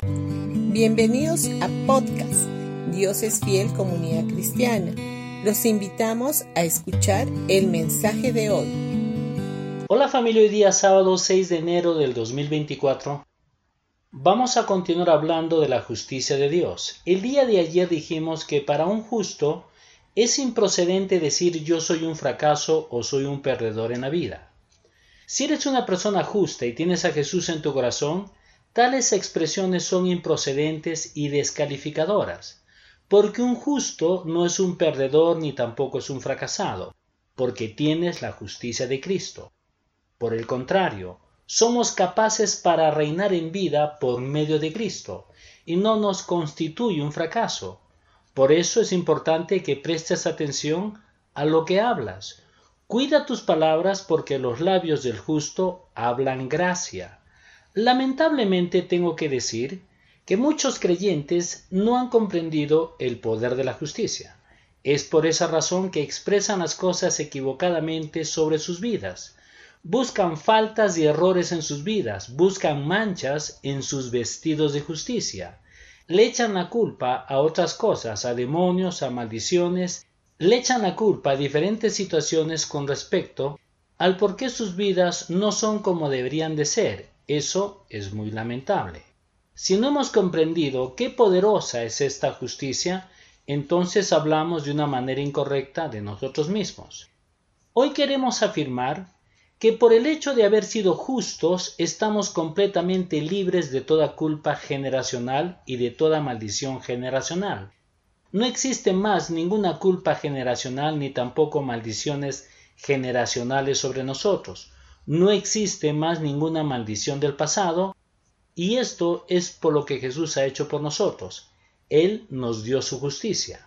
Bienvenidos a podcast Dios es fiel comunidad cristiana. Los invitamos a escuchar el mensaje de hoy. Hola familia, hoy día sábado 6 de enero del 2024 vamos a continuar hablando de la justicia de Dios. El día de ayer dijimos que para un justo es improcedente decir yo soy un fracaso o soy un perdedor en la vida. Si eres una persona justa y tienes a Jesús en tu corazón, tales expresiones son improcedentes y descalificadoras, porque un justo no es un perdedor ni tampoco es un fracasado, porque tienes la justicia de Cristo. Por el contrario, somos capaces para reinar en vida por medio de Cristo, y no nos constituye un fracaso. Por eso es importante que prestes atención a lo que hablas, Cuida tus palabras porque los labios del justo hablan gracia. Lamentablemente tengo que decir que muchos creyentes no han comprendido el poder de la justicia. Es por esa razón que expresan las cosas equivocadamente sobre sus vidas. Buscan faltas y errores en sus vidas, buscan manchas en sus vestidos de justicia. Le echan la culpa a otras cosas, a demonios, a maldiciones le echan la culpa a diferentes situaciones con respecto al por qué sus vidas no son como deberían de ser. Eso es muy lamentable. Si no hemos comprendido qué poderosa es esta justicia, entonces hablamos de una manera incorrecta de nosotros mismos. Hoy queremos afirmar que por el hecho de haber sido justos estamos completamente libres de toda culpa generacional y de toda maldición generacional. No existe más ninguna culpa generacional ni tampoco maldiciones generacionales sobre nosotros. No existe más ninguna maldición del pasado y esto es por lo que Jesús ha hecho por nosotros. Él nos dio su justicia.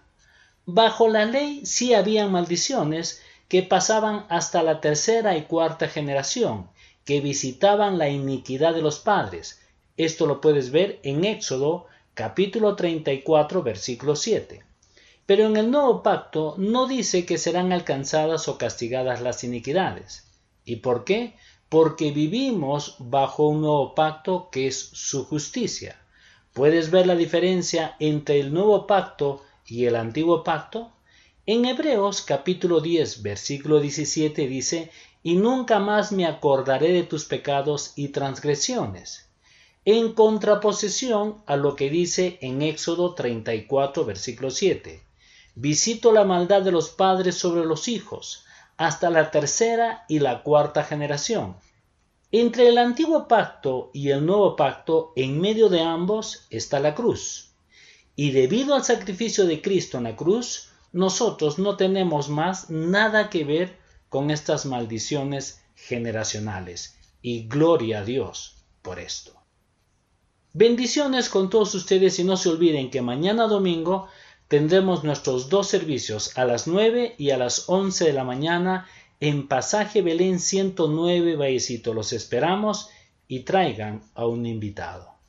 Bajo la ley sí habían maldiciones que pasaban hasta la tercera y cuarta generación, que visitaban la iniquidad de los padres. Esto lo puedes ver en Éxodo capítulo 34, versículo 7. Pero en el nuevo pacto no dice que serán alcanzadas o castigadas las iniquidades. ¿Y por qué? Porque vivimos bajo un nuevo pacto que es su justicia. ¿Puedes ver la diferencia entre el nuevo pacto y el antiguo pacto? En Hebreos capítulo 10 versículo 17 dice, y nunca más me acordaré de tus pecados y transgresiones en contraposición a lo que dice en Éxodo 34, versículo 7. Visito la maldad de los padres sobre los hijos, hasta la tercera y la cuarta generación. Entre el antiguo pacto y el nuevo pacto, en medio de ambos, está la cruz. Y debido al sacrificio de Cristo en la cruz, nosotros no tenemos más nada que ver con estas maldiciones generacionales. Y gloria a Dios por esto. Bendiciones con todos ustedes y no se olviden que mañana domingo tendremos nuestros dos servicios a las 9 y a las 11 de la mañana en Pasaje Belén 109 Vallecito. Los esperamos y traigan a un invitado.